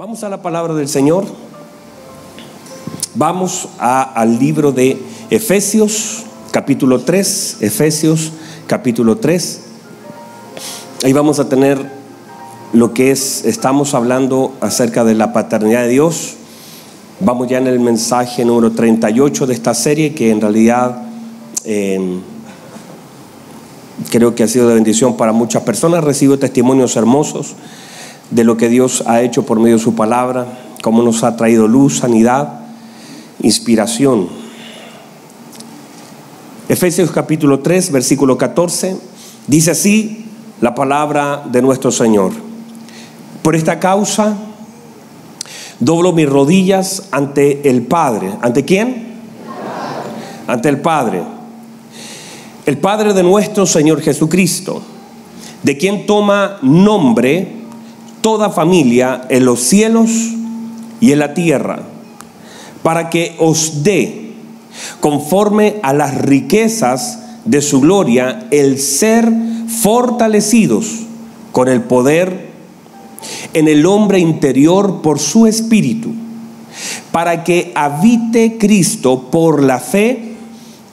Vamos a la palabra del Señor. Vamos al libro de Efesios, capítulo 3. Efesios, capítulo 3. Ahí vamos a tener lo que es, estamos hablando acerca de la paternidad de Dios. Vamos ya en el mensaje número 38 de esta serie, que en realidad em, creo que ha sido de bendición para muchas personas. Recibo testimonios hermosos de lo que Dios ha hecho por medio de su palabra, cómo nos ha traído luz, sanidad, inspiración. Efesios capítulo 3, versículo 14, dice así la palabra de nuestro Señor. Por esta causa doblo mis rodillas ante el Padre. ¿Ante quién? Ante el Padre. El Padre de nuestro Señor Jesucristo, de quien toma nombre toda familia en los cielos y en la tierra, para que os dé, conforme a las riquezas de su gloria, el ser fortalecidos con el poder en el hombre interior por su espíritu, para que habite Cristo por la fe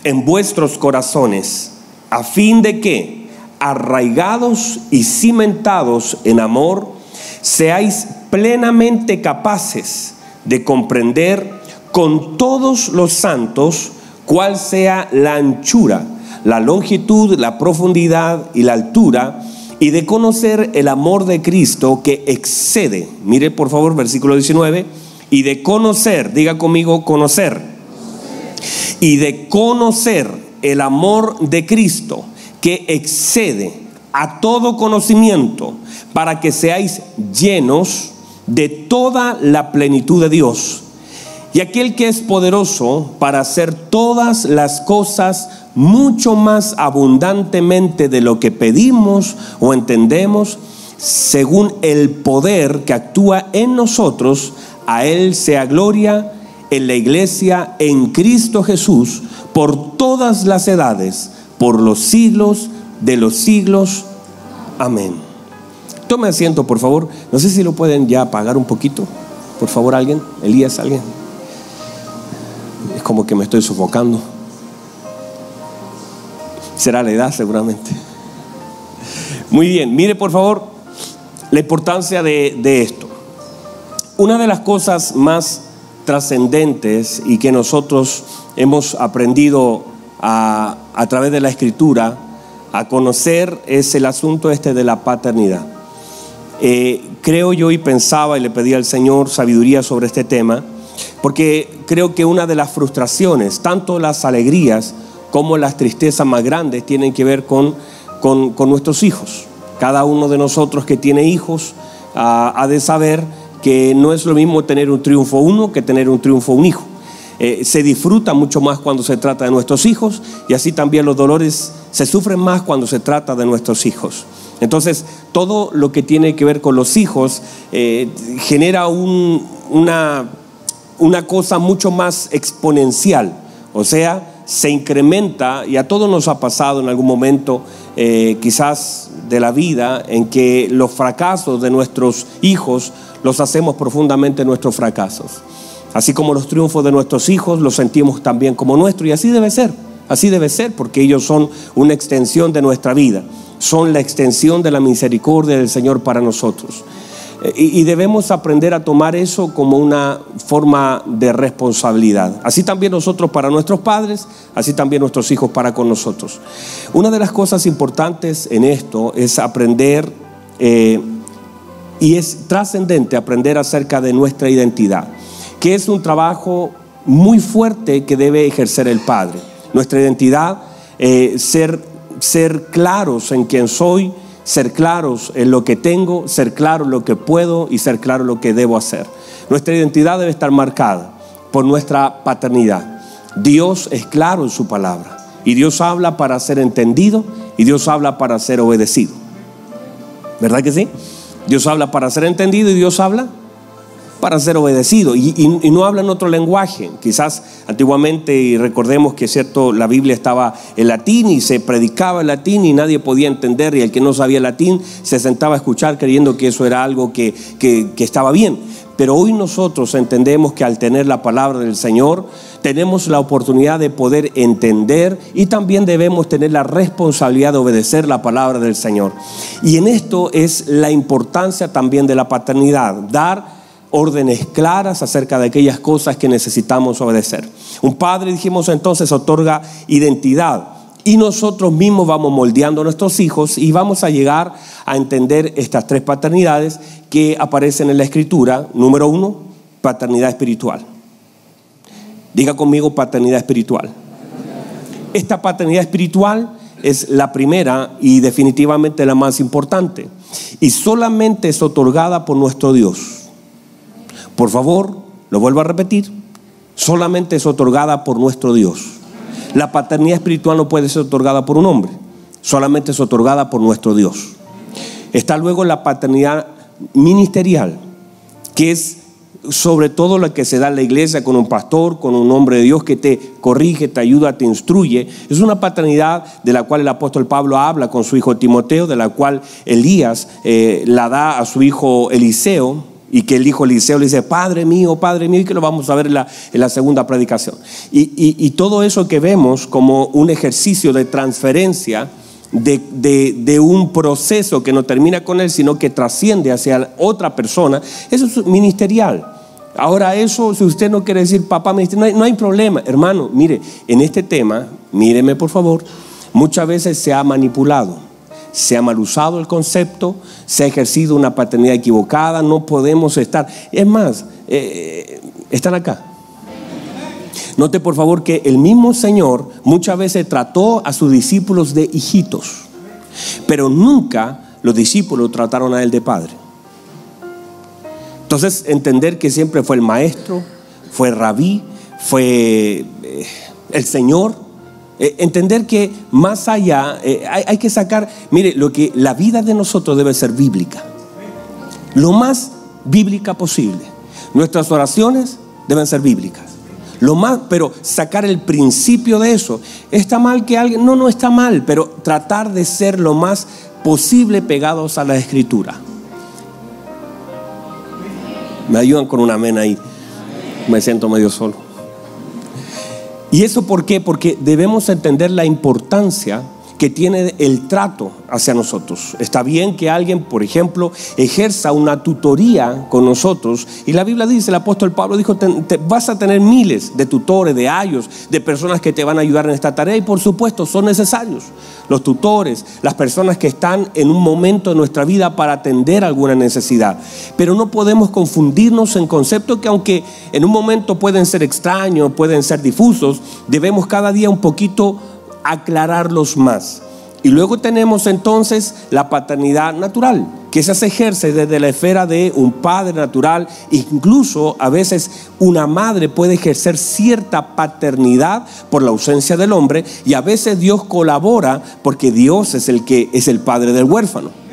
en vuestros corazones, a fin de que, arraigados y cimentados en amor, seáis plenamente capaces de comprender con todos los santos cuál sea la anchura, la longitud, la profundidad y la altura, y de conocer el amor de Cristo que excede, mire por favor versículo 19, y de conocer, diga conmigo conocer, y de conocer el amor de Cristo que excede a todo conocimiento, para que seáis llenos de toda la plenitud de Dios. Y aquel que es poderoso para hacer todas las cosas mucho más abundantemente de lo que pedimos o entendemos, según el poder que actúa en nosotros, a Él sea gloria en la iglesia, en Cristo Jesús, por todas las edades, por los siglos de los siglos. Amén. Tome asiento, por favor. No sé si lo pueden ya apagar un poquito. Por favor, alguien. Elías, alguien. Es como que me estoy sofocando. Será la edad seguramente. Muy bien, mire por favor la importancia de, de esto. Una de las cosas más trascendentes y que nosotros hemos aprendido a, a través de la escritura a conocer es el asunto este de la paternidad. Eh, creo yo y pensaba y le pedí al Señor sabiduría sobre este tema, porque creo que una de las frustraciones, tanto las alegrías como las tristezas más grandes, tienen que ver con, con, nuestros hijos. Cada uno de nosotros que tiene hijos ah, ha de saber que no es lo mismo tener un triunfo uno que tener un triunfo un hijo. Eh, se disfruta mucho más cuando se trata de nuestros hijos y así también los dolores se sufren más cuando se trata de nuestros hijos. Entonces, todo lo que tiene que ver con los hijos eh, genera una, una cosa mucho más exponencial, o sea, se incrementa, y a todos nos ha pasado en algún momento, eh, quizás de la vida, en que los fracasos de nuestros hijos los hacemos profundamente nuestros fracasos. Así como los triunfos de nuestros hijos los sentimos también como nuestros y así debe ser. Así debe ser porque ellos son una extensión de nuestra vida, son la extensión de la misericordia del Señor para nosotros. Eh, y, debemos aprender a tomar eso como una forma de responsabilidad. Así también nosotros para nuestros padres, así también nuestros hijos para con nosotros. Una de las cosas importantes en esto es aprender, eh, y es trascendente aprender acerca de nuestra identidad que es un trabajo muy fuerte que debe ejercer el Padre. Nuestra identidad, eh, ser, ser claros en quién soy, ser claros en lo que tengo, ser claro en lo que puedo y ser claro en lo que debo hacer. Nuestra identidad debe estar marcada por nuestra paternidad. Dios es claro en su palabra y Dios habla para ser entendido y Dios habla para ser obedecido. ¿Verdad que sí? Dios habla para ser entendido y Dios habla para ser obedecido y, no hablan otro lenguaje. Quizás antiguamente, y recordemos que cierto, la Biblia estaba en latín y se predicaba en latín y nadie podía entender y el que no sabía latín se sentaba a escuchar creyendo que eso era algo que, que estaba bien. Pero hoy nosotros entendemos que al tener la palabra del Señor, tenemos la oportunidad de poder entender y también debemos tener la responsabilidad de obedecer la palabra del Señor. Y en esto es la importancia también de la paternidad, dar órdenes claras acerca de aquellas cosas que necesitamos obedecer. Un padre, dijimos entonces, otorga identidad y nosotros mismos vamos moldeando a nuestros hijos y vamos a llegar a entender estas tres paternidades que aparecen en la escritura. Número uno, paternidad espiritual. Diga conmigo paternidad espiritual. Esta paternidad espiritual es la primera y definitivamente la más importante. Y solamente es otorgada por nuestro Dios. Por favor, lo vuelvo a repetir, solamente es otorgada por nuestro Dios. La paternidad espiritual no puede ser otorgada por un hombre, solamente es otorgada por nuestro Dios. Está luego la paternidad ministerial, que es sobre todo la que se da en la iglesia con un pastor, con un hombre de Dios que te corrige, te ayuda, te instruye. Es una paternidad de la cual el apóstol Pablo habla con su hijo Timoteo, de la cual Elías eh, la da a su hijo Eliseo y que el hijo Eliseo le dice, Padre mío, Padre mío, y que lo vamos a ver en la, segunda predicación. Y, todo eso que vemos como un ejercicio de transferencia de, un proceso que no termina con él, sino que trasciende hacia otra persona, eso es ministerial. Ahora eso, si usted no quiere decir papá no hay, no hay problema, hermano, mire, en este tema, míreme por favor, muchas veces se ha manipulado se ha mal usado el concepto, se ha ejercido una paternidad equivocada, no podemos estar. Es más, eh, están acá. Note por favor que el mismo Señor muchas veces trató a sus discípulos de hijitos, pero nunca los discípulos trataron a él de padre. Entonces, entender que siempre fue el maestro, fue rabí, fue eh, el Señor, eh, entender que más allá eh, hay, que sacar, mire, lo que la vida de nosotros debe ser bíblica. Lo más bíblica posible. Nuestras oraciones deben ser bíblicas. Lo más, pero sacar el principio de eso. ¿Está mal que alguien? No, no está mal, pero tratar de ser lo más posible pegados a la escritura. Me ayudan con una amén ahí. Me siento medio solo. ¿Y eso por qué? Porque debemos entender la importancia que tiene el trato hacia nosotros. Está bien que alguien, por ejemplo, ejerza una tutoría con nosotros. Y la Biblia dice, el apóstol Pablo dijo, vas a tener miles de tutores, de ayos, de personas que te van a ayudar en esta tarea. Y por supuesto, son necesarios los tutores, las personas que están en un momento de nuestra vida para atender alguna necesidad. Pero no podemos confundirnos en conceptos que aunque en un momento pueden ser extraños, pueden ser difusos, debemos cada día un poquito aclararlos más. Y luego tenemos entonces la paternidad natural, que se ejerce desde la esfera de un padre natural. Incluso a veces una madre puede ejercer cierta paternidad por la ausencia del hombre y a veces Dios colabora porque Dios es el que es el padre del huérfano.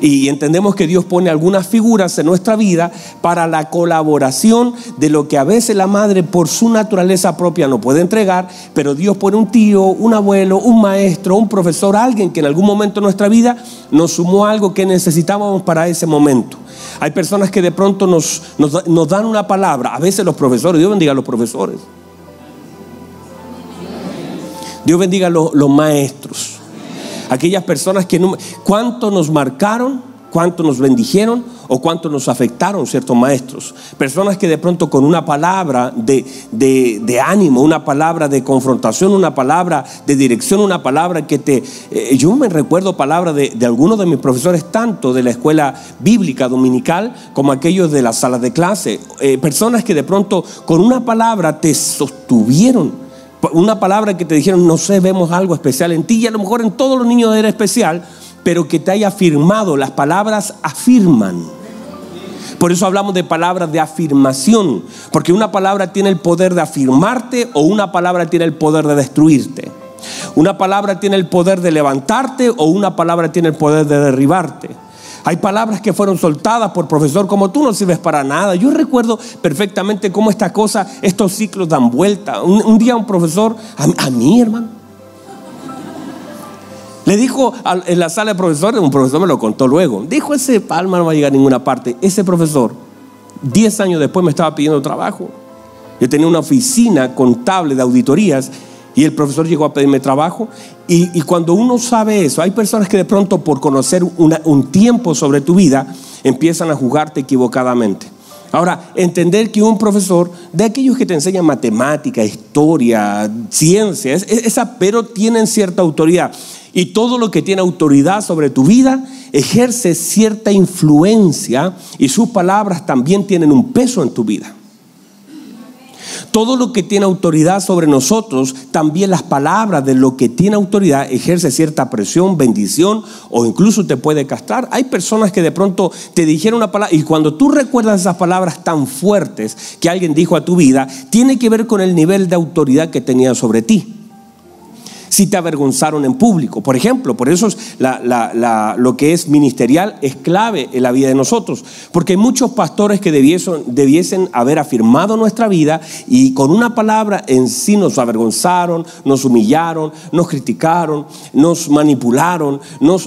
Y entendemos que Dios pone algunas figuras en nuestra vida para la colaboración de lo que a veces la madre por su naturaleza propia no puede entregar, pero Dios pone un tío, un abuelo, un maestro, un profesor, alguien que en algún momento de nuestra vida nos sumó algo que necesitábamos para ese momento. Hay personas que de pronto nos, nos, dan una palabra, a veces los profesores, Dios bendiga a los profesores. Dios bendiga a los maestros aquellas personas que cuánto nos marcaron, cuánto nos bendijeron o cuánto nos afectaron ciertos maestros. Personas que de pronto con una palabra de, de, ánimo, una palabra de confrontación, una palabra de dirección, una palabra que te... Eh, yo me recuerdo palabras de, de, algunos de mis profesores, tanto de la escuela bíblica dominical como aquellos de la sala de clase. Eh, personas que de pronto con una palabra te sostuvieron una palabra que te dijeron, no sé, vemos algo especial en ti y a lo mejor en todos los niños era especial, pero que te haya afirmado, las palabras afirman. Por eso hablamos de palabras de afirmación, porque una palabra tiene el poder de afirmarte o una palabra tiene el poder de destruirte. Una palabra tiene el poder de levantarte o una palabra tiene el poder de derribarte. Hay palabras que fueron soltadas por profesor como tú no sirves para nada. Yo recuerdo perfectamente cómo esta cosa, estos ciclos dan vuelta. Un, día un profesor, a, mí hermano, le dijo en la sala de profesores, un profesor me lo contó luego, dijo ese palma no va a llegar a ninguna parte. Ese profesor Diez años después me estaba pidiendo trabajo. Yo tenía una oficina contable de auditorías y el profesor llegó a pedirme trabajo. Y, cuando uno sabe eso, hay personas que de pronto por conocer un tiempo sobre tu vida empiezan a jugarte equivocadamente. Ahora, entender que un profesor, de aquellos que te enseñan matemática, historia, ciencias, esa, pero tienen cierta autoridad. Y todo lo que tiene autoridad sobre tu vida ejerce cierta influencia y sus palabras también tienen un peso en tu vida. Todo lo que tiene autoridad sobre nosotros, también las palabras de lo que tiene autoridad ejerce cierta presión, bendición o incluso te puede castrar. Hay personas que de pronto te dijeron una palabra y cuando tú recuerdas esas palabras tan fuertes que alguien dijo a tu vida, tiene que ver con el nivel de autoridad que tenía sobre ti si te avergonzaron en público. Por ejemplo, por eso es lo que es ministerial es clave en la vida de nosotros, porque hay muchos pastores que debiesen, haber afirmado nuestra vida y con una palabra en sí nos avergonzaron, nos humillaron, nos criticaron, nos manipularon,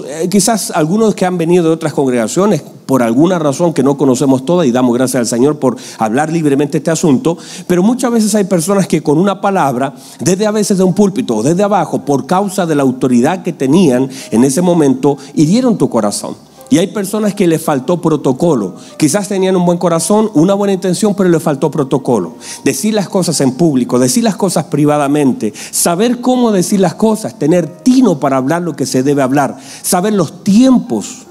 eh, quizás algunos que han venido de otras congregaciones por alguna razón que no conocemos toda y damos gracias al Señor por hablar libremente este asunto, pero muchas veces hay personas que con una palabra, desde a veces de un púlpito o desde abajo, por causa de la autoridad que tenían en ese momento, hirieron tu corazón. Y hay personas que les faltó protocolo. Quizás tenían un buen corazón, una buena intención, pero les faltó protocolo. Decir las cosas en público, decir las cosas privadamente, saber cómo decir las cosas, tener tino para hablar lo que se debe hablar, saber los tiempos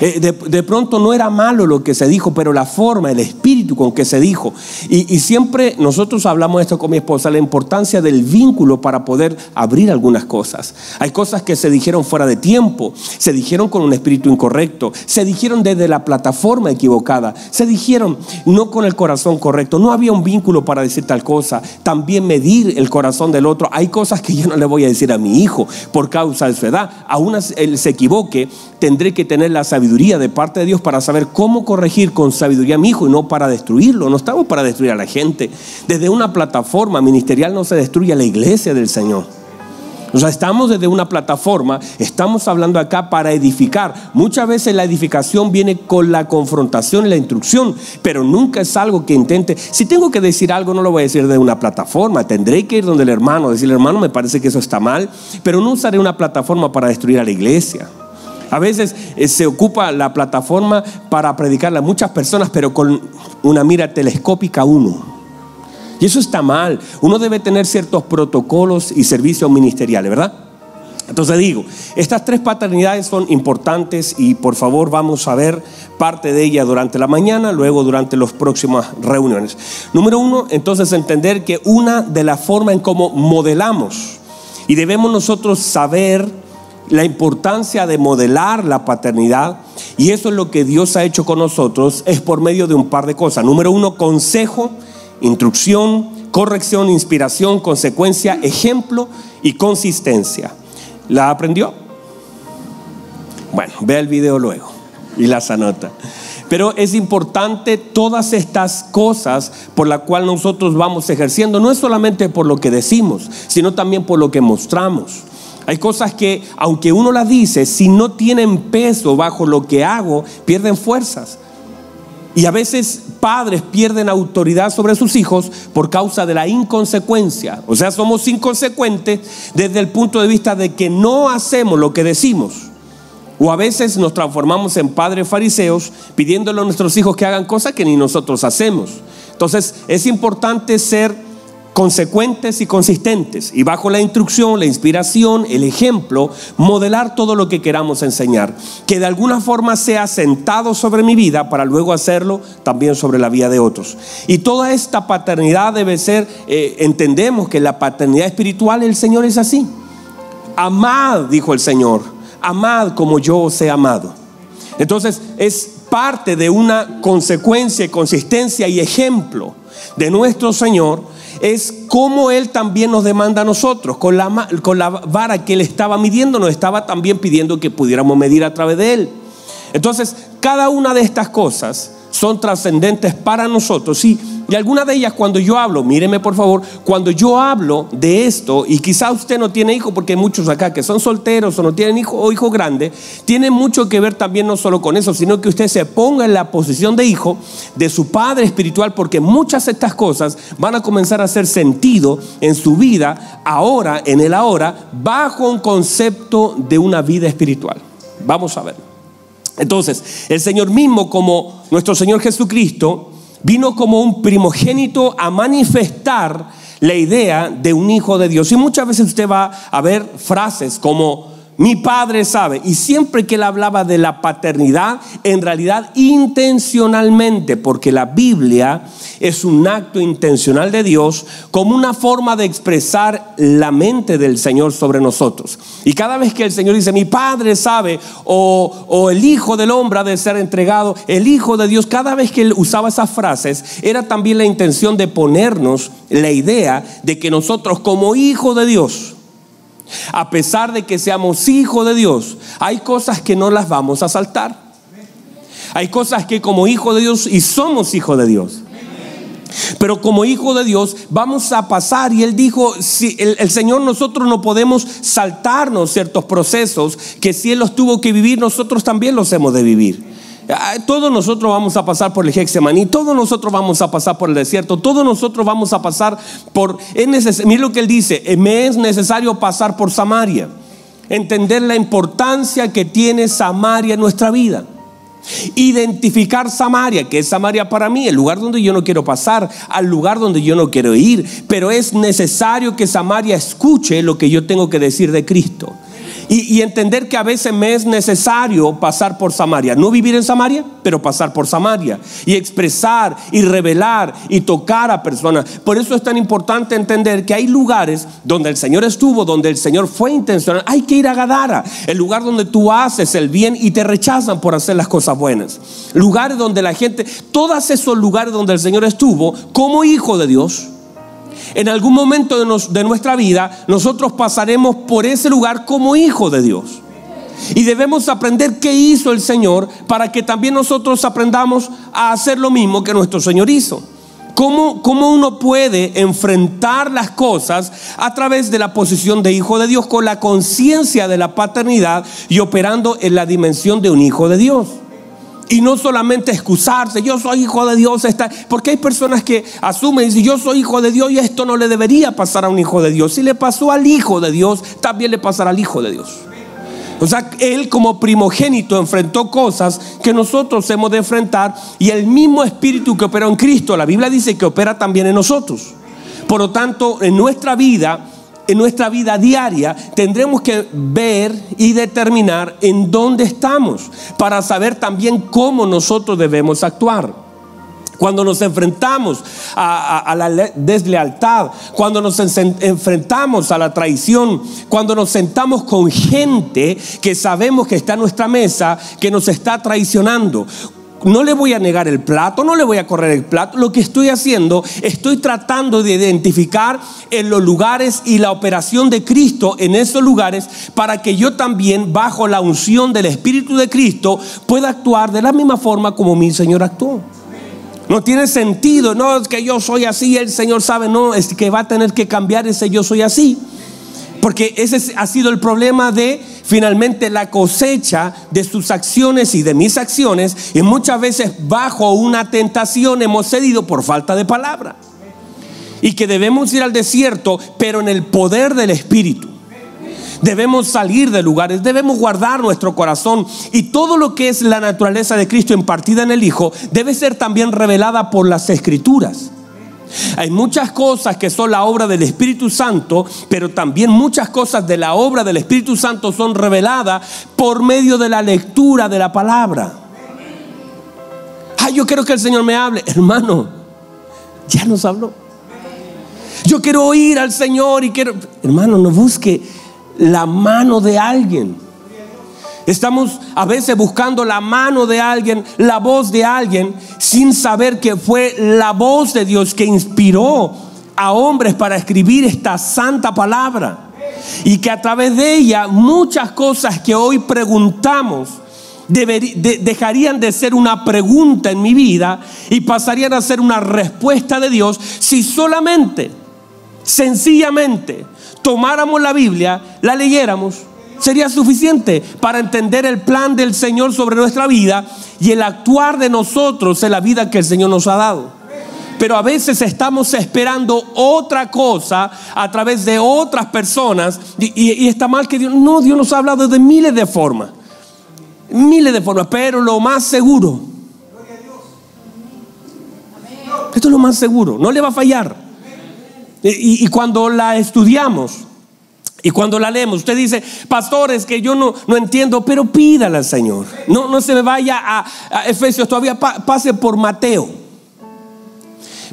eh, de, pronto no era malo lo que se dijo, pero la forma, el espíritu con que se dijo. Y, siempre nosotros hablamos esto con mi esposa, la importancia del vínculo para poder abrir algunas cosas. Hay cosas que se dijeron fuera de tiempo, se dijeron con un espíritu incorrecto, se dijeron desde la plataforma equivocada, se dijeron no con el corazón correcto, no había un vínculo para decir tal cosa. También medir el corazón del otro. Hay cosas que yo no le voy a decir a mi hijo por causa de su edad. Aún él se equivoque, tendré que tener la sabiduría de parte de Dios para saber cómo corregir con sabiduría a mi hijo y no para destruirlo. No estamos para destruir a la gente. Desde una plataforma ministerial no se destruye a la iglesia del Señor. O sea, estamos desde una plataforma, estamos hablando acá para edificar. Muchas veces la edificación viene con la confrontación y la instrucción, pero nunca es algo que intente. Si tengo que decir algo, no lo voy a decir de una plataforma. Tendré que ir donde el hermano, decirle, hermano, me parece que eso está mal, pero no usaré una plataforma para destruir a la iglesia. A veces eh, se ocupa la plataforma para predicarle a muchas personas, pero con una mira telescópica uno. Y eso está mal. Uno debe tener ciertos protocolos y servicios ministeriales, ¿verdad? Entonces digo, estas tres paternidades son importantes y por favor vamos a ver parte de ellas durante la mañana, luego durante las próximas reuniones. Número uno, entonces entender que una de las formas en cómo modelamos y debemos nosotros saber la importancia de modelar la paternidad, y eso es lo que Dios ha hecho con nosotros, es por medio de un par de cosas. Número uno, consejo, instrucción, corrección, inspiración, consecuencia, ejemplo y consistencia. ¿La aprendió? Bueno, vea el video luego y las anota. Pero es importante todas estas cosas por las cuales nosotros vamos ejerciendo, no es solamente por lo que decimos, sino también por lo que mostramos. Hay cosas que, aunque uno las dice, si no tienen peso bajo lo que hago, pierden fuerzas. Y a veces padres pierden autoridad sobre sus hijos por causa de la inconsecuencia. O sea, somos inconsecuentes desde el punto de vista de que no hacemos lo que decimos. O a veces nos transformamos en padres fariseos pidiéndole a nuestros hijos que hagan cosas que ni nosotros hacemos. Entonces es importante ser consecuentes y consistentes. Y bajo la instrucción, la inspiración, el ejemplo, modelar todo lo que queramos enseñar. Que de alguna forma sea sentado sobre mi vida para luego hacerlo también sobre la vida de otros. Y toda esta paternidad debe ser, eh, entendemos que la paternidad espiritual el Señor es así. Amad, dijo el Señor, amad como yo os he amado. Entonces es parte de una consecuencia, consistencia y ejemplo de nuestro Señor es como Él también nos demanda a nosotros. Con la, con la vara que Él estaba midiendo, nos estaba también pidiendo que pudiéramos medir a través de Él. Entonces, cada una de estas cosas son trascendentes para nosotros y Y algunas de ellas cuando yo hablo, míreme por favor, cuando yo hablo de esto, y quizá usted no tiene hijo, porque hay muchos acá que son solteros o no tienen hijo o hijo grande, tiene mucho que ver también no solo con eso, sino que usted se ponga en la posición de hijo de su padre espiritual, porque muchas de estas cosas van a comenzar a hacer sentido en su vida ahora, en el ahora, bajo un concepto de una vida espiritual. Vamos a ver. Entonces, el Señor mismo, como nuestro Señor Jesucristo, vino como un primogénito a manifestar la idea de un hijo de Dios. Y muchas veces usted va a ver frases como mi padre sabe. Y siempre que él hablaba de la paternidad, en realidad intencionalmente, porque la Biblia es un acto intencional de Dios como una forma de expresar la mente del Señor sobre nosotros. Y cada vez que el Señor dice, mi padre sabe, o, el Hijo del Hombre ha de ser entregado, el Hijo de Dios, cada vez que él usaba esas frases, era también la intención de ponernos la idea de que nosotros como Hijo de Dios, a pesar de que seamos hijos de Dios, hay cosas que no las vamos a saltar. Hay cosas que como hijo de Dios y somos hijos de Dios. Pero como hijo de Dios vamos a pasar y él dijo, si el, el, Señor nosotros no podemos saltarnos ciertos procesos que si él los tuvo que vivir, nosotros también los hemos de vivir. Todos nosotros vamos a pasar por el Hexemaní, todos nosotros vamos a pasar por el desierto, todos nosotros vamos a pasar por... Es lo que él dice, me es necesario pasar por Samaria, entender la importancia que tiene Samaria en nuestra vida. Identificar Samaria, que es Samaria para mí, el lugar donde yo no quiero pasar, al lugar donde yo no quiero ir, pero es necesario que Samaria escuche lo que yo tengo que decir de Cristo. Y, entender que a veces me es necesario pasar por Samaria. No vivir en Samaria, pero pasar por Samaria. Y expresar y revelar y tocar a personas. Por eso es tan importante entender que hay lugares donde el Señor estuvo, donde el Señor fue intencional. Hay que ir a Gadara, el lugar donde tú haces el bien y te rechazan por hacer las cosas buenas. Lugares donde la gente, todos esos lugares donde el Señor estuvo como hijo de Dios en algún momento de, nuestra vida nosotros pasaremos por ese lugar como hijo de Dios. Y debemos aprender qué hizo el Señor para que también nosotros aprendamos a hacer lo mismo que nuestro Señor hizo. ¿Cómo, ¿Cómo, uno puede enfrentar las cosas a través de la posición de hijo de Dios con la conciencia de la paternidad y operando en la dimensión de un hijo de Dios? Y no solamente excusarse, yo soy hijo de Dios, está, porque hay personas que asumen dicen, yo soy hijo de Dios y esto no le debería pasar a un hijo de Dios. Si le pasó al hijo de Dios, también le pasará al hijo de Dios. O sea, él como primogénito enfrentó cosas que nosotros hemos de enfrentar y el mismo espíritu que operó en Cristo, la Biblia dice que opera también en nosotros. Por lo tanto, en nuestra vida en nuestra vida diaria tendremos que ver y determinar en dónde estamos para saber también cómo nosotros debemos actuar. Cuando nos enfrentamos a, la deslealtad, cuando nos enfrentamos a la traición, cuando nos sentamos con gente que sabemos que está en nuestra mesa, que nos está traicionando, no le voy a negar el plato, no le voy a correr el plato. Lo que estoy haciendo, estoy tratando de identificar en los lugares y la operación de Cristo en esos lugares para que yo también, bajo la unción del Espíritu de Cristo, pueda actuar de la misma forma como mi Señor actuó. No tiene sentido, no es que yo soy así, el Señor sabe, no, es que va a tener que cambiar ese yo soy así. Porque ese ha sido el problema de finalmente la cosecha de sus acciones y de mis acciones. Y muchas veces bajo una tentación hemos cedido por falta de palabra. Y que debemos ir al desierto, pero en el poder del Espíritu. Debemos salir de lugares, debemos guardar nuestro corazón y todo lo que es la naturaleza de Cristo impartida en el Hijo debe ser también revelada por las Escrituras. Hay muchas cosas que son la obra del Espíritu Santo, pero también muchas cosas de la obra del Espíritu Santo son reveladas por medio de la lectura de la palabra. Ay, yo quiero que el Señor me hable. Hermano, ya nos habló. Yo quiero oír al Señor y quiero... Hermano, no busque la mano de alguien. Estamos a veces buscando la mano de alguien, la voz de alguien, sin saber que fue la voz de Dios que inspiró a hombres para escribir esta santa palabra. Y que a través de ella muchas cosas que hoy preguntamos dejarían de ser una pregunta en mi vida y pasarían a ser una respuesta de Dios si solamente, sencillamente, tomáramos la Biblia, la leyéramos, sería suficiente para entender el plan del Señor sobre nuestra vida y el actuar de nosotros en la vida que el Señor nos ha dado. Pero a veces estamos esperando otra cosa a través de otras personas y, está mal que Dios, no, Dios nos ha hablado de miles de formas miles de formas, pero lo más seguro, esto es lo más seguro, no le va a fallar. Y, cuando la estudiamos y cuando la leemos, usted dice, pastores, que yo no, no entiendo, pero pídale al Señor. No, no se me vaya a, a Efesios, todavía pase por Mateo,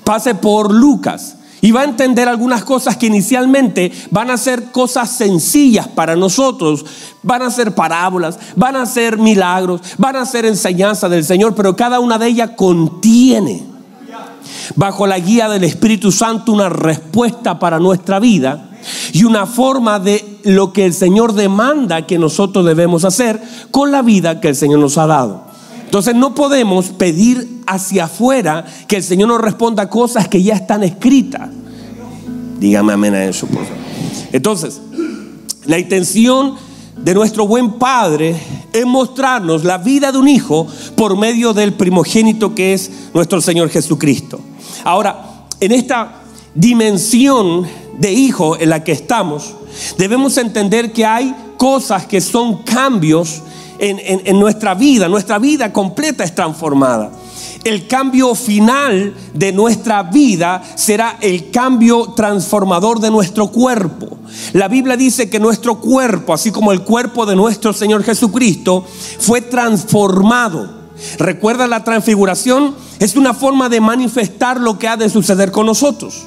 pase por Lucas y va a entender algunas cosas que inicialmente van a ser cosas sencillas para nosotros. Van a ser parábolas, van a ser milagros, van a ser enseñanza del Señor, pero cada una de ellas contiene, bajo la guía del Espíritu Santo, una respuesta para nuestra vida y una forma de lo que el Señor demanda que nosotros debemos hacer con la vida que el Señor nos ha dado. Entonces no podemos pedir hacia afuera que el Señor nos responda cosas que ya están escritas. Dígame amén a eso, por favor. Entonces, la intención de nuestro buen Padre es mostrarnos la vida de un hijo por medio del primogénito que es nuestro Señor Jesucristo. Ahora, en esta dimensión de hijo en la que estamos, debemos entender que hay cosas que son cambios en, nuestra vida, nuestra vida completa es transformada. El cambio final de nuestra vida será el cambio transformador de nuestro cuerpo. La Biblia dice que nuestro cuerpo, así como el cuerpo de nuestro Señor Jesucristo, fue transformado. ¿Recuerda la transfiguración? Es una forma de manifestar lo que ha de suceder con nosotros.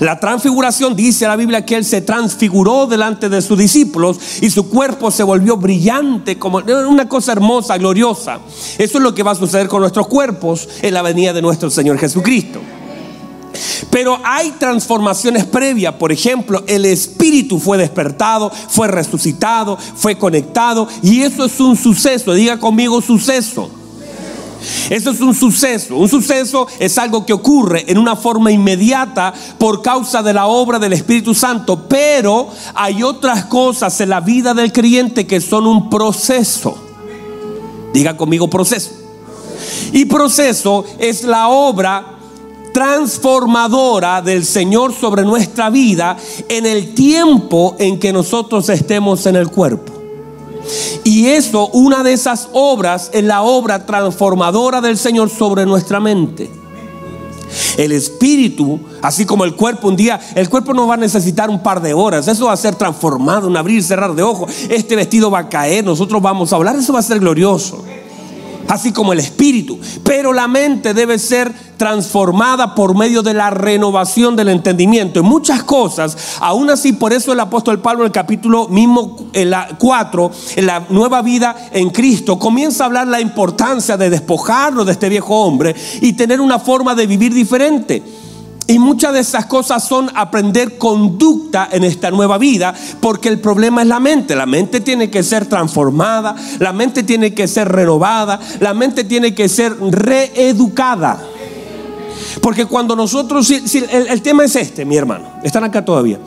La transfiguración dice la Biblia que Él se transfiguró delante de sus discípulos y su cuerpo se volvió brillante, como una cosa hermosa, gloriosa. Eso es lo que va a suceder con nuestros cuerpos en la venida de nuestro Señor Jesucristo. Pero hay transformaciones previas, por ejemplo, el espíritu fue despertado, fue resucitado, fue conectado y eso es un suceso, diga conmigo suceso. Eso es un suceso. Un suceso es algo que ocurre en una forma inmediata por causa de la obra del Espíritu Santo. Pero hay otras cosas en la vida del creyente que son un proceso. Diga conmigo proceso. Y proceso es la obra transformadora del Señor sobre nuestra vida en el tiempo en que nosotros estemos en el cuerpo. Y eso, una de esas obras, es la obra transformadora del Señor sobre nuestra mente. El espíritu, así como el cuerpo, un día, el cuerpo no va a necesitar un par de horas, eso va a ser transformado, un abrir y cerrar de ojos. Este vestido va a caer, nosotros vamos a hablar, eso va a ser glorioso así como el espíritu. Pero la mente debe ser transformada por medio de la renovación del entendimiento. En muchas cosas, aún así, por eso el apóstol Pablo en el capítulo mismo en la 4, en la nueva vida en Cristo, comienza a hablar la importancia de despojarnos de este viejo hombre y tener una forma de vivir diferente. Y muchas de esas cosas son aprender conducta en esta nueva vida, porque el problema es la mente. La mente tiene que ser transformada, la mente tiene que ser renovada, la mente tiene que ser reeducada. Porque cuando nosotros, el, tema es este, mi hermano, están acá todavía.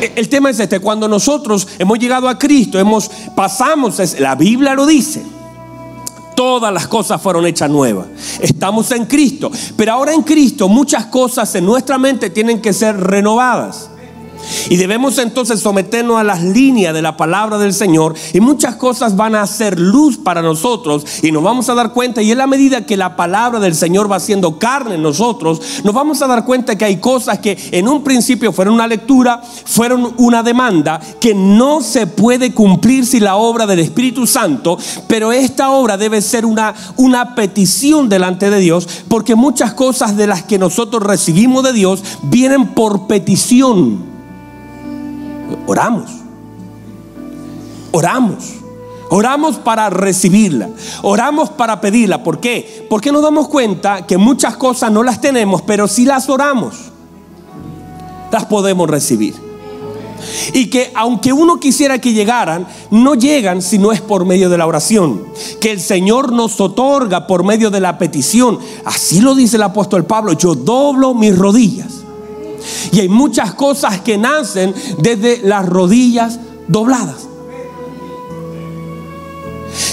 El, el tema es este, cuando nosotros hemos llegado a Cristo, hemos pasamos, la Biblia lo dice todas las cosas fueron hechas nuevas. Estamos en Cristo, pero ahora en Cristo muchas cosas en nuestra mente tienen que ser renovadas. Y debemos entonces someternos a las líneas de la palabra del Señor y muchas cosas van a hacer luz para nosotros y nos vamos a dar cuenta y en la medida que la palabra del Señor va haciendo carne en nosotros, nos vamos a dar cuenta que hay cosas que en un principio fueron una lectura, fueron una demanda que no se puede cumplir sin la obra del Espíritu Santo, pero esta obra debe ser una, una petición delante de Dios porque muchas cosas de las que nosotros recibimos de Dios vienen por petición. Oramos. Oramos. Oramos para recibirla. Oramos para pedirla. ¿Por qué? Porque nos damos cuenta que muchas cosas no las tenemos, pero si las oramos, las podemos recibir. y que aunque uno quisiera que llegaran, no llegan si no es por medio de la oración, que el Señor nos otorga por medio de la petición. Así lo dice el apóstol Pablo, yo doblo mis rodillas. Y hay muchas cosas que nacen desde las rodillas dobladas.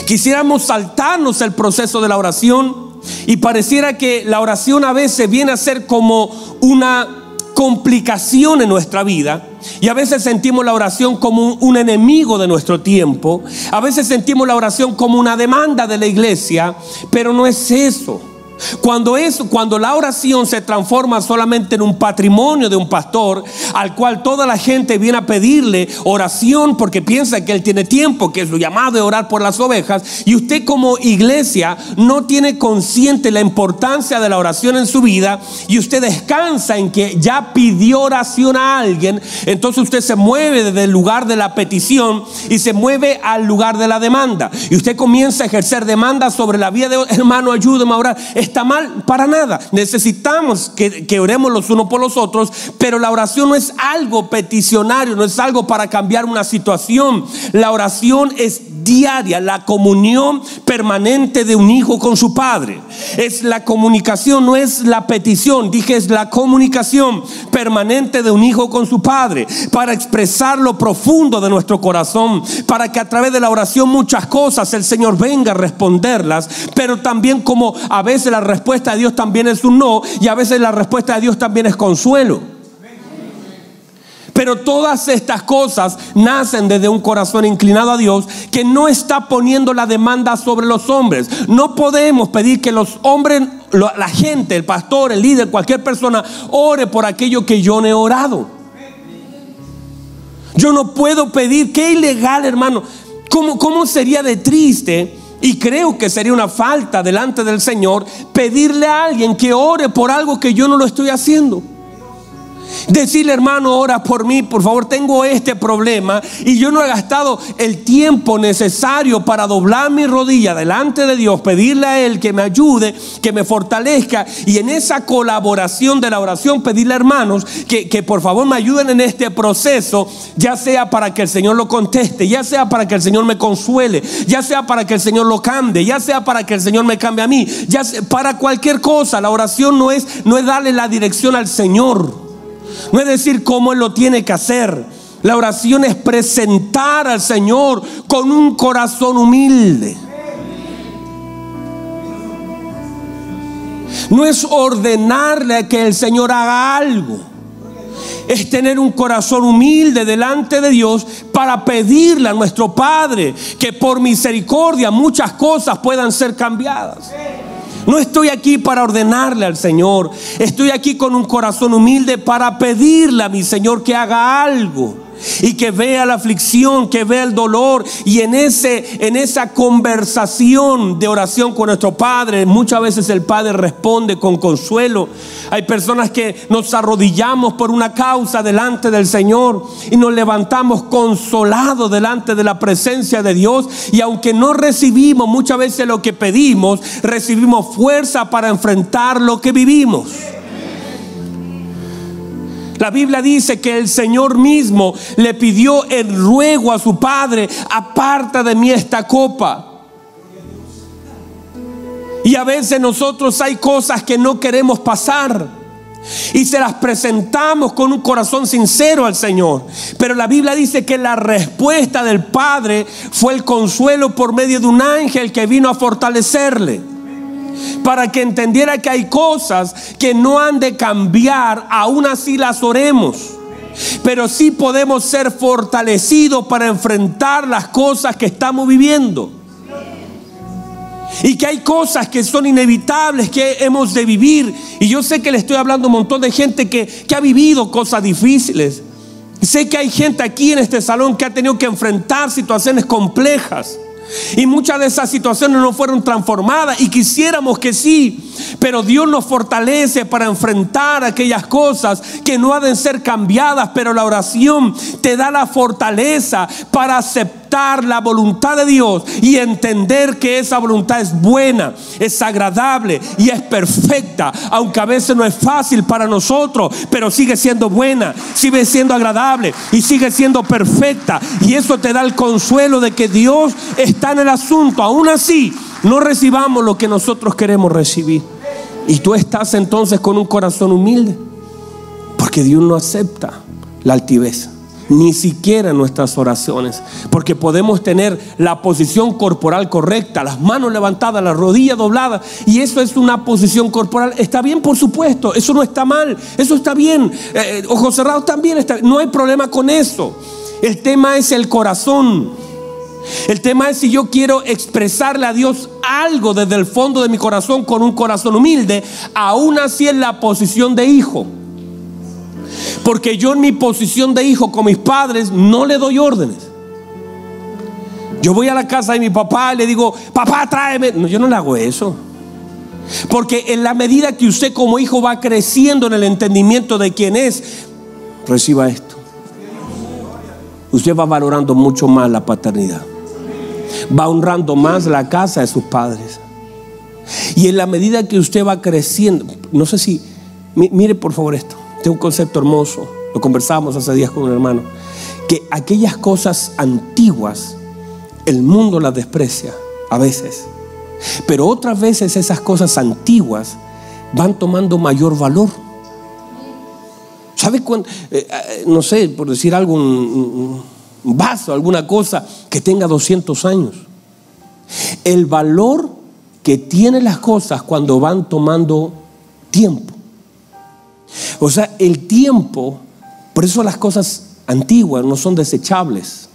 Quisiéramos saltarnos el proceso de la oración y pareciera que la oración a veces viene a ser como una complicación en nuestra vida. Y a veces sentimos la oración como un, enemigo de nuestro tiempo. A veces sentimos la oración como una demanda de la iglesia. Pero no es eso. Cuando, eso, cuando la oración se transforma solamente en un patrimonio de un pastor, al cual toda la gente viene a pedirle oración porque piensa que él tiene tiempo, que es lo llamado de orar por las ovejas, y usted como iglesia no tiene consciente la importancia de la oración en su vida, y usted descansa en que ya pidió oración a alguien, entonces usted se mueve desde el lugar de la petición y se mueve al lugar de la demanda. Y usted comienza a ejercer demanda sobre la vida de hermano, ayúdeme a orar está mal para nada. Necesitamos que, que, oremos los unos por los otros, pero la oración no es algo peticionario, no es algo para cambiar una situación. La oración es diaria, la comunión permanente de un hijo con su padre. Es la comunicación, no es la petición, dije es la comunicación permanente de un hijo con su padre, para expresar lo profundo de nuestro corazón, para que a través de la oración muchas cosas el Señor venga a responderlas, pero también como a veces la respuesta de Dios también es un no y a veces la respuesta de Dios también es consuelo. Pero todas estas cosas nacen desde un corazón inclinado a Dios que no está poniendo la demanda sobre los hombres. No podemos pedir que los hombres, la gente, el pastor, el líder, cualquier persona, ore por aquello que yo no he orado. Yo no puedo pedir, qué ilegal hermano. ¿Cómo, ¿Cómo sería de triste? Y creo que sería una falta delante del Señor pedirle a alguien que ore por algo que yo no lo estoy haciendo. Decirle, hermano, ora por mí, por favor, tengo este problema y yo no he gastado el tiempo necesario para doblar mi rodilla delante de Dios, pedirle a Él que me ayude, que me fortalezca y en esa colaboración de la oración pedirle, hermanos, que, que por favor me ayuden en este proceso, ya sea para que el Señor lo conteste, ya sea para que el Señor me consuele, ya sea para que el Señor lo cambie, ya sea para que el Señor me cambie a mí, ya sea, para cualquier cosa. La oración no es, no es darle la dirección al Señor. No es decir cómo Él lo tiene que hacer. La oración es presentar al Señor con un corazón humilde. No es ordenarle que el Señor haga algo. Es tener un corazón humilde delante de Dios para pedirle a nuestro Padre que por misericordia muchas cosas puedan ser cambiadas. No estoy aquí para ordenarle al Señor. Estoy aquí con un corazón humilde para pedirle a mi Señor que haga algo y que vea la aflicción, que vea el dolor y en ese en esa conversación de oración con nuestro Padre, muchas veces el Padre responde con consuelo. Hay personas que nos arrodillamos por una causa delante del Señor y nos levantamos consolados delante de la presencia de Dios y aunque no recibimos muchas veces lo que pedimos, recibimos fuerza para enfrentar lo que vivimos. La Biblia dice que el Señor mismo le pidió el ruego a su Padre, aparta de mí esta copa. Y a veces nosotros hay cosas que no queremos pasar. Y se las presentamos con un corazón sincero al Señor. Pero la Biblia dice que la respuesta del Padre fue el consuelo por medio de un ángel que vino a fortalecerle para que entendiera que hay cosas que no han de cambiar, aún así las oremos. Pero sí podemos ser fortalecidos para enfrentar las cosas que estamos viviendo. Y que hay cosas que son inevitables, que hemos de vivir. Y yo sé que le estoy hablando a un montón de gente que, que ha vivido cosas difíciles. Sé que hay gente aquí en este salón que ha tenido que enfrentar situaciones complejas. Y muchas de esas situaciones no fueron transformadas y quisiéramos que sí, pero Dios nos fortalece para enfrentar aquellas cosas que no han de ser cambiadas, pero la oración te da la fortaleza para aceptar la voluntad de Dios y entender que esa voluntad es buena, es agradable y es perfecta, aunque a veces no es fácil para nosotros, pero sigue siendo buena, sigue siendo agradable y sigue siendo perfecta. Y eso te da el consuelo de que Dios está en el asunto. Aún así, no recibamos lo que nosotros queremos recibir. Y tú estás entonces con un corazón humilde, porque Dios no acepta la altivez ni siquiera nuestras oraciones, porque podemos tener la posición corporal correcta, las manos levantadas, las rodillas dobladas, y eso es una posición corporal. Está bien, por supuesto, eso no está mal, eso está bien. Eh, ojos cerrados también está, no hay problema con eso. El tema es el corazón. El tema es si yo quiero expresarle a Dios algo desde el fondo de mi corazón con un corazón humilde, aún así en la posición de hijo. Porque yo en mi posición de hijo con mis padres no le doy órdenes. Yo voy a la casa de mi papá y le digo, papá, tráeme. No, yo no le hago eso. Porque en la medida que usted como hijo va creciendo en el entendimiento de quién es, reciba esto. Usted va valorando mucho más la paternidad. Va honrando más la casa de sus padres. Y en la medida que usted va creciendo, no sé si, mire por favor esto un concepto hermoso, lo conversábamos hace días con un hermano, que aquellas cosas antiguas, el mundo las desprecia a veces, pero otras veces esas cosas antiguas van tomando mayor valor. ¿Sabe cuándo? Eh, eh, no sé, por decir algo, un, un vaso, alguna cosa que tenga 200 años. El valor que tienen las cosas cuando van tomando tiempo. O sea, el tiempo, por eso las cosas antiguas no son desechables,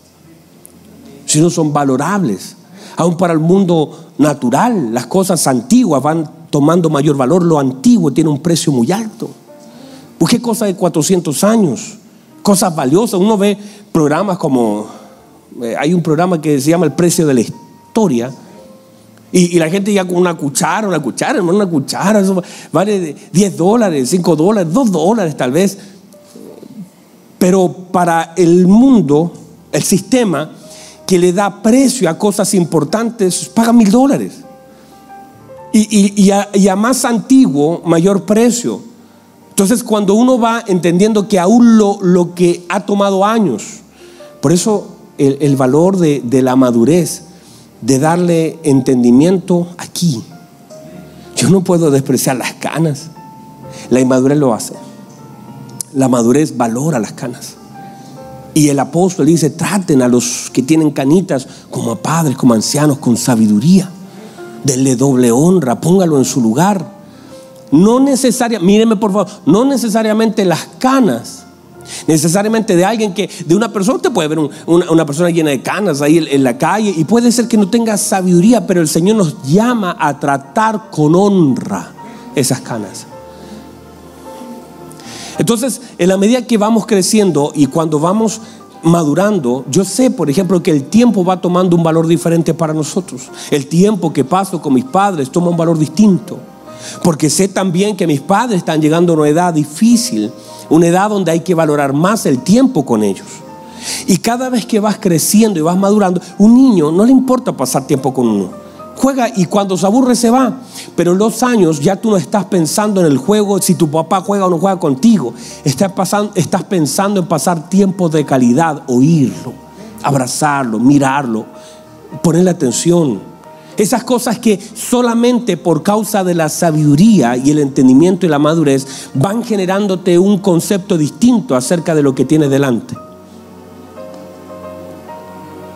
sino son valorables. Aún para el mundo natural, las cosas antiguas van tomando mayor valor. Lo antiguo tiene un precio muy alto. Busque cosas de 400 años, cosas valiosas. Uno ve programas como, eh, hay un programa que se llama El precio de la historia y, la gente ya con una cuchara, una cuchara, una cuchara, eso vale 10 dólares, 5 dólares, 2 dólares tal vez. Pero para el mundo, el sistema que le da precio a cosas importantes, paga mil dólares. Y, a, más antiguo, mayor precio. Entonces, cuando uno va entendiendo que aún lo, lo que ha tomado años, por eso el, valor de, de la madurez de darle entendimiento aquí. Yo no puedo despreciar las canas. La inmadurez lo hace. La madurez valora las canas. Y el apóstol dice, traten a los que tienen canitas como a padres, como ancianos, con sabiduría. Denle doble honra, póngalo en su lugar. No necesariamente, míreme por favor, no necesariamente las canas necesariamente de alguien que, de una persona, te puede ver una, persona llena de canas ahí en, la calle y puede ser que no tenga sabiduría, pero el Señor nos llama a tratar con honra esas canas. Entonces, en la medida que vamos creciendo y cuando vamos madurando, yo sé, por ejemplo, que el tiempo va tomando un valor diferente para nosotros. El tiempo que paso con mis padres toma un valor distinto. Porque sé también que mis padres están llegando a una edad difícil una edad donde hay que valorar más el tiempo con ellos. Y cada vez que vas creciendo y vas madurando, un niño no le importa pasar tiempo con uno. Juega y cuando se aburre se va. Pero en los años ya tú no estás pensando en el juego, si tu papá juega o no juega contigo. Estás, pasando, estás pensando en pasar tiempo de calidad, oírlo, abrazarlo, mirarlo, ponerle atención. Esas cosas que solamente por causa de la sabiduría y el entendimiento y la madurez van generándote un concepto distinto acerca de lo que tienes delante.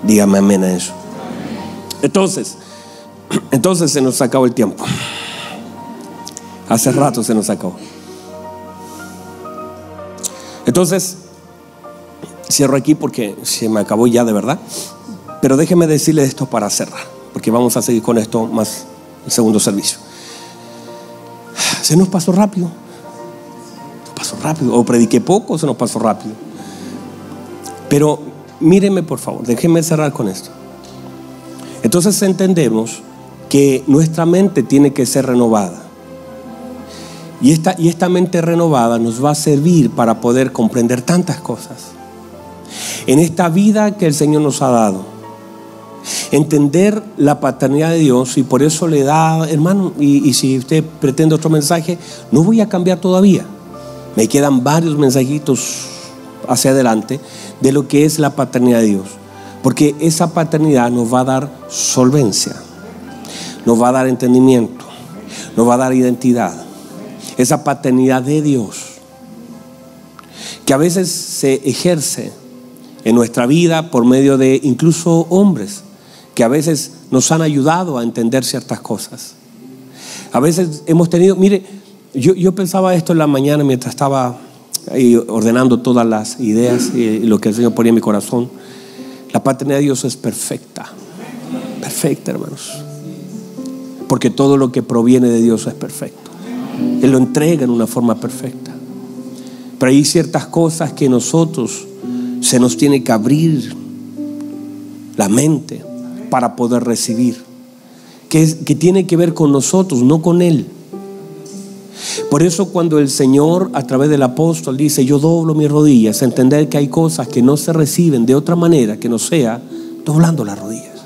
Dígame amén a eso. Entonces, entonces se nos acabó el tiempo. Hace rato se nos acabó. Entonces, cierro aquí porque se me acabó ya de verdad. Pero déjeme decirle esto para cerrar porque vamos a seguir con esto más el segundo servicio. Se nos pasó rápido. pasó rápido. O prediqué poco, se nos pasó rápido. Pero míreme por favor, déjenme cerrar con esto. Entonces entendemos que nuestra mente tiene que ser renovada. Y esta, y esta mente renovada nos va a servir para poder comprender tantas cosas. En esta vida que el Señor nos ha dado, Entender la paternidad de Dios y por eso le da, hermano, y, y si usted pretende otro mensaje, no voy a cambiar todavía. Me quedan varios mensajitos hacia adelante de lo que es la paternidad de Dios. Porque esa paternidad nos va a dar solvencia, nos va a dar entendimiento, nos va a dar identidad. Esa paternidad de Dios, que a veces se ejerce en nuestra vida por medio de incluso hombres, que a veces nos han ayudado a entender ciertas cosas. A veces hemos tenido, mire, yo, yo pensaba esto en la mañana mientras estaba ordenando todas las ideas y lo que el Señor ponía en mi corazón. La paternidad de Dios es perfecta. Perfecta, hermanos. Porque todo lo que proviene de Dios es perfecto. Él lo entrega en una forma perfecta. Pero hay ciertas cosas que nosotros se nos tiene que abrir la mente para poder recibir. Que, tiene que ver con nosotros, no con Él. Por eso cuando el Señor a través del apóstol dice, yo doblo mis rodillas, entender que hay cosas que no se reciben de otra manera que no sea doblando las rodillas.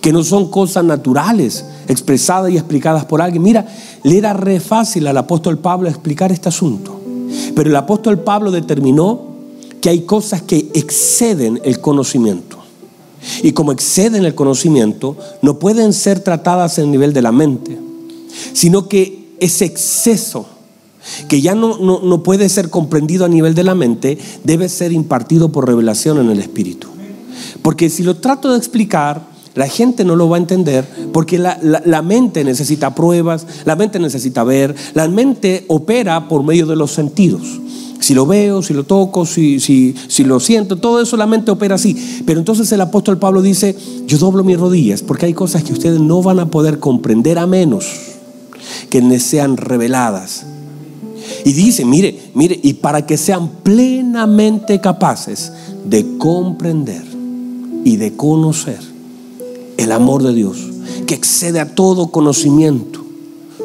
Que no son cosas naturales, expresadas y explicadas por alguien. Mira, le era re fácil al apóstol Pablo explicar este asunto. Pero el apóstol Pablo determinó que hay cosas que exceden el conocimiento. Y como exceden el conocimiento, no pueden ser tratadas en el nivel de la mente, sino que ese exceso que ya no, no, puede ser comprendido a nivel de la mente, debe ser impartido por revelación en el Espíritu. Porque si lo trato de explicar, la gente no lo va a entender porque la, la, mente necesita pruebas, la mente necesita ver, la mente opera por medio de los sentidos. Si lo veo, si lo toco, si, si, si lo siento, todo eso la mente opera así. Pero entonces el apóstol Pablo dice, yo doblo mis rodillas porque hay cosas que ustedes no van a poder comprender a menos que les sean reveladas. Y dice, mire, mire, y para que sean plenamente capaces de comprender y de conocer el amor de Dios, que excede a todo conocimiento.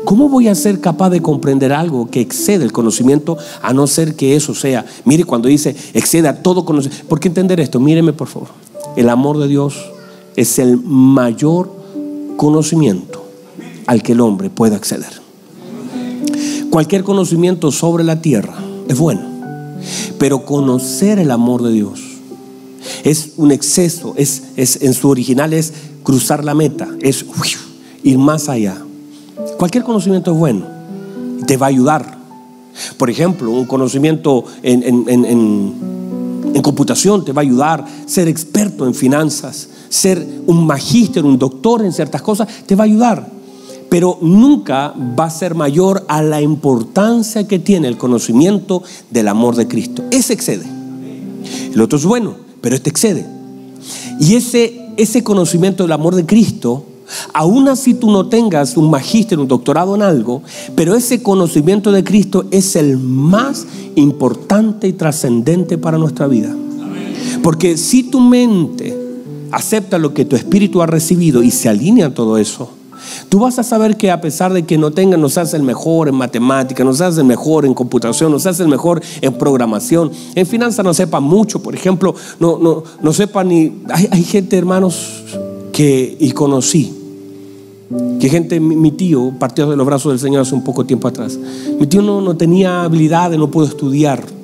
¿Cómo voy a ser capaz de comprender algo que excede el conocimiento a no ser que eso sea? Mire cuando dice excede a todo conocimiento. ¿Por qué entender esto? Míreme por favor. El amor de Dios es el mayor conocimiento al que el hombre puede acceder. Cualquier conocimiento sobre la tierra es bueno, pero conocer el amor de Dios es un exceso, es, es en su original es cruzar la meta, es ir más allá. Cualquier conocimiento es bueno te va a ayudar. Por ejemplo, un conocimiento en, en, en, en computación te va a ayudar, ser experto en finanzas, ser un magíster, un doctor en ciertas cosas, te va a ayudar pero nunca va a ser mayor a la importancia que tiene el conocimiento del amor de Cristo. Ese excede. El otro es bueno, pero este excede. Y ese, ese conocimiento del amor de Cristo, aún así tú no tengas un magíster, un doctorado en algo, pero ese conocimiento de Cristo es el más importante y trascendente para nuestra vida. Porque si tu mente acepta lo que tu espíritu ha recibido y se alinea a todo eso, Tú vas a saber que a pesar de que no tengas, no seas el mejor en matemática, no seas el mejor en computación, no seas el mejor en programación, en finanzas no sepa mucho, por ejemplo, no, no, no sepa ni... Hay, gente, hermanos, que, y conocí, que gente, mi, tío partió de los brazos del Señor hace un poco tiempo atrás. Mi tío no, no tenía habilidad, no pudo estudiar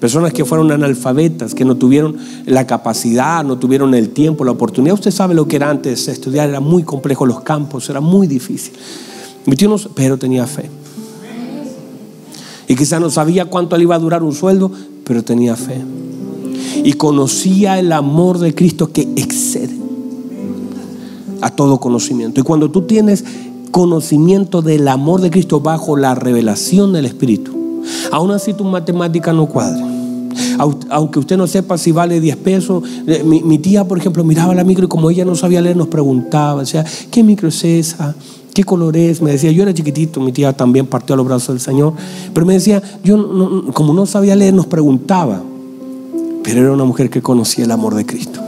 Personas que fueron analfabetas, que no tuvieron la capacidad, no tuvieron el tiempo, la oportunidad. Usted sabe lo que era antes estudiar, era muy complejo los campos, era muy difícil. Mi tío no, pero tenía fe. Y quizá no sabía cuánto le iba a durar un sueldo, pero tenía fe. Y conocía el amor de Cristo que excede a todo conocimiento. Y cuando tú tienes conocimiento del amor de Cristo bajo la revelación del Espíritu, Aún así tu matemática no cuadra. Aunque usted no sepa si vale 10 pesos, eh, mi, tía, por ejemplo, miraba la micro y como ella no sabía leer, nos preguntaba, decía, ¿qué micro es esa? ¿Qué color es? Me decía, yo era chiquitito, mi tía también partió a los brazos del Señor, pero me decía, yo como no sabía leer, nos preguntaba, pero era una mujer que conocía el amor de Cristo.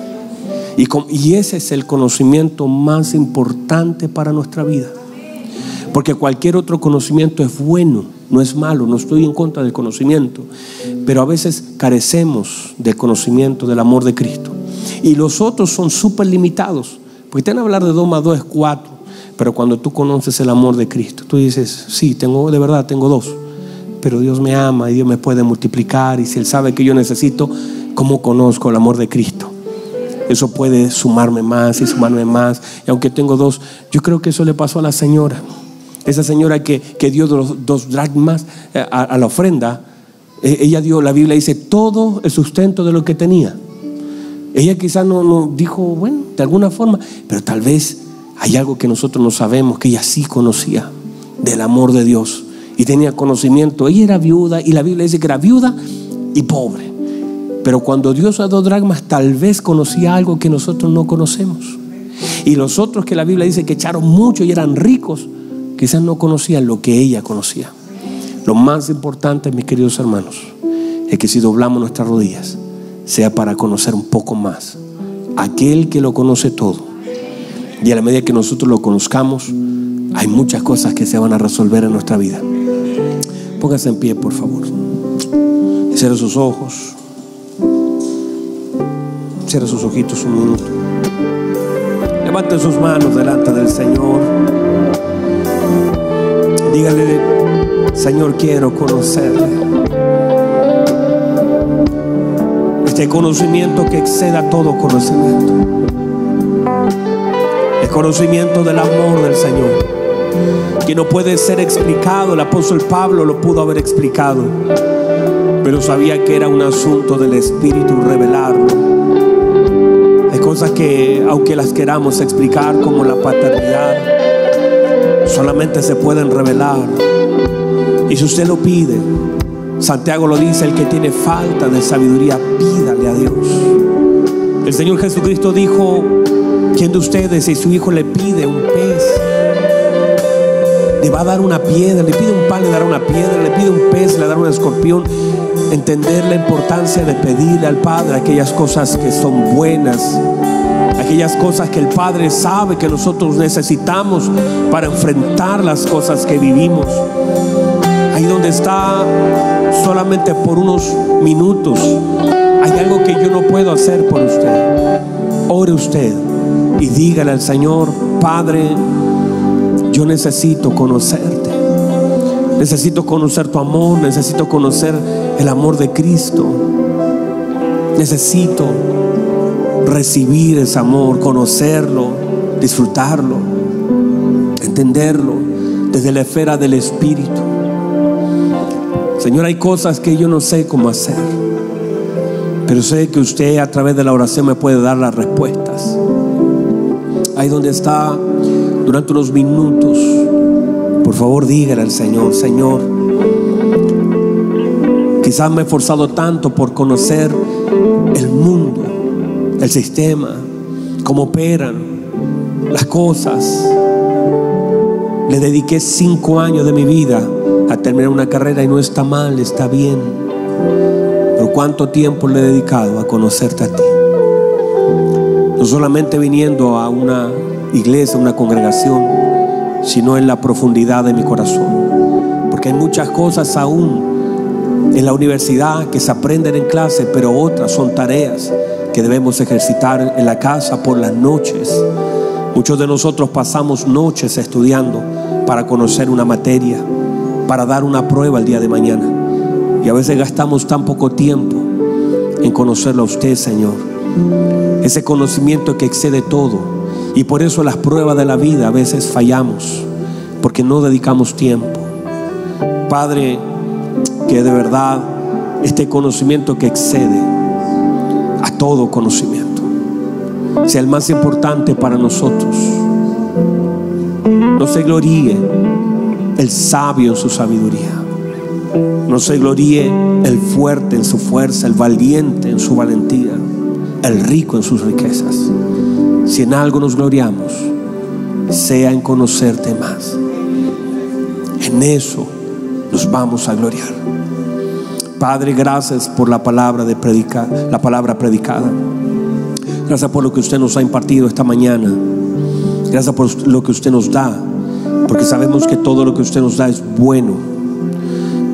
Y, ese es el conocimiento más importante para nuestra vida. Porque cualquier otro conocimiento es bueno no es malo, no estoy en contra del conocimiento, pero a veces carecemos del conocimiento del amor de Cristo. Y los otros son súper limitados. Porque te van a hablar de 2 más 2 es 4. Pero cuando tú conoces el amor de Cristo, tú dices, sí, tengo, de verdad tengo dos. Pero Dios me ama y Dios me puede multiplicar. Y si Él sabe que yo necesito, ¿cómo conozco el amor de Cristo? Eso puede sumarme más y sumarme más. Y aunque tengo dos, yo creo que eso le pasó a la señora. Esa señora que, dio dos, dos dragmas eh, a, la ofrenda, eh, ella dio, la Biblia dice, todo el sustento de lo que tenía. Ella quizás no, no dijo, bueno, de alguna forma, pero tal vez hay algo que nosotros no sabemos, que ella sí conocía del amor de Dios y tenía conocimiento. Ella era viuda y la Biblia dice que era viuda y pobre. Pero cuando Dios dos dragmas, tal vez conocía algo que nosotros no conocemos. Y los otros que la Biblia dice que echaron mucho y eran ricos, quizás no conocían lo que ella conocía. Lo más importante, mis queridos hermanos, es que si doblamos nuestras rodillas, sea para conocer un poco más aquel que lo conoce todo. Y a la medida que nosotros lo conozcamos, hay muchas cosas que se van a resolver en nuestra vida. Póngase en pie, por favor. Cierre sus ojos. Cierre sus ojitos un minuto. Levante sus manos delante del Señor. Dígale, Señor, quiero conocerle. Este conocimiento que exceda todo conocimiento. El conocimiento del amor del Señor. Que no puede ser explicado. El apóstol Pablo lo pudo haber explicado. Pero sabía que era un asunto del Espíritu revelarlo cosas que aunque las queramos explicar como la paternidad, solamente se pueden revelar. Y si usted lo pide, Santiago lo dice, el que tiene falta de sabiduría, pídale a Dios. El Señor Jesucristo dijo, ¿quién de ustedes si su hijo le pide un pez? Le va a dar una piedra, le pide un pan, le dará una piedra, le pide un pez, le dará un escorpión entender la importancia de pedirle al Padre aquellas cosas que son buenas, aquellas cosas que el Padre sabe que nosotros necesitamos para enfrentar las cosas que vivimos. Ahí donde está solamente por unos minutos, hay algo que yo no puedo hacer por usted. Ore usted y dígale al Señor, Padre, yo necesito conocerte. Necesito conocer tu amor, necesito conocer el amor de Cristo. Necesito recibir ese amor, conocerlo, disfrutarlo, entenderlo desde la esfera del Espíritu. Señor, hay cosas que yo no sé cómo hacer, pero sé que usted a través de la oración me puede dar las respuestas. Ahí donde está, durante unos minutos, por favor dígale al Señor, Señor, quizás me he esforzado tanto por conocer el mundo, el sistema, cómo operan las cosas. Le dediqué cinco años de mi vida a terminar una carrera y no está mal, está bien. Pero cuánto tiempo le he dedicado a conocerte a ti. No solamente viniendo a una iglesia, una congregación, sino en la profundidad de mi corazón. Porque hay muchas cosas aún en la universidad que se aprenden en clase, pero otras son tareas que debemos ejercitar en la casa por las noches. Muchos de nosotros pasamos noches estudiando para conocer una materia, para dar una prueba el día de mañana. Y a veces gastamos tan poco tiempo en conocerlo a usted, Señor. Ese conocimiento que excede todo y por eso las pruebas de la vida a veces fallamos, porque no dedicamos tiempo. Padre, que de verdad este conocimiento que excede a todo conocimiento sea el más importante para nosotros. No se gloríe el sabio en su sabiduría. No se gloríe el fuerte en su fuerza, el valiente en su valentía, el rico en sus riquezas si en algo nos gloriamos, sea en conocerte más. En eso nos vamos a gloriar. Padre, gracias por la palabra de predicar, la palabra predicada. Gracias por lo que usted nos ha impartido esta mañana. Gracias por lo que usted nos da, porque sabemos que todo lo que usted nos da es bueno.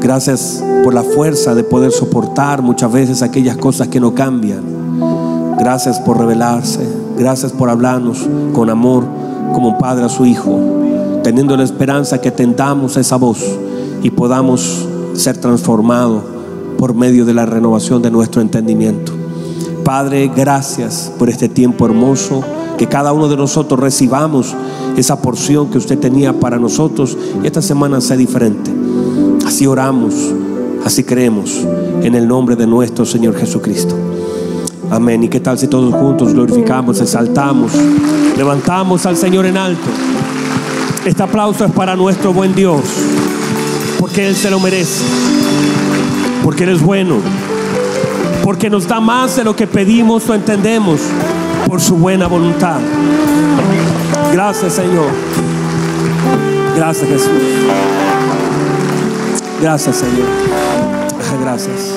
Gracias por la fuerza de poder soportar muchas veces aquellas cosas que no cambian. Gracias por revelarse. Gracias por hablarnos con amor como padre a su hijo, teniendo la esperanza que tentamos esa voz y podamos ser transformados por medio de la renovación de nuestro entendimiento. Padre, gracias por este tiempo hermoso, que cada uno de nosotros recibamos esa porción que usted tenía para nosotros y esta semana sea diferente. Así oramos, así creemos en el nombre de nuestro Señor Jesucristo. Amén. ¿Y qué tal si todos juntos glorificamos, exaltamos, levantamos al Señor en alto? Este aplauso es para nuestro buen Dios, porque Él se lo merece, porque Él es bueno, porque nos da más de lo que pedimos o entendemos por su buena voluntad. Gracias Señor. Gracias Jesús. Gracias Señor. Gracias.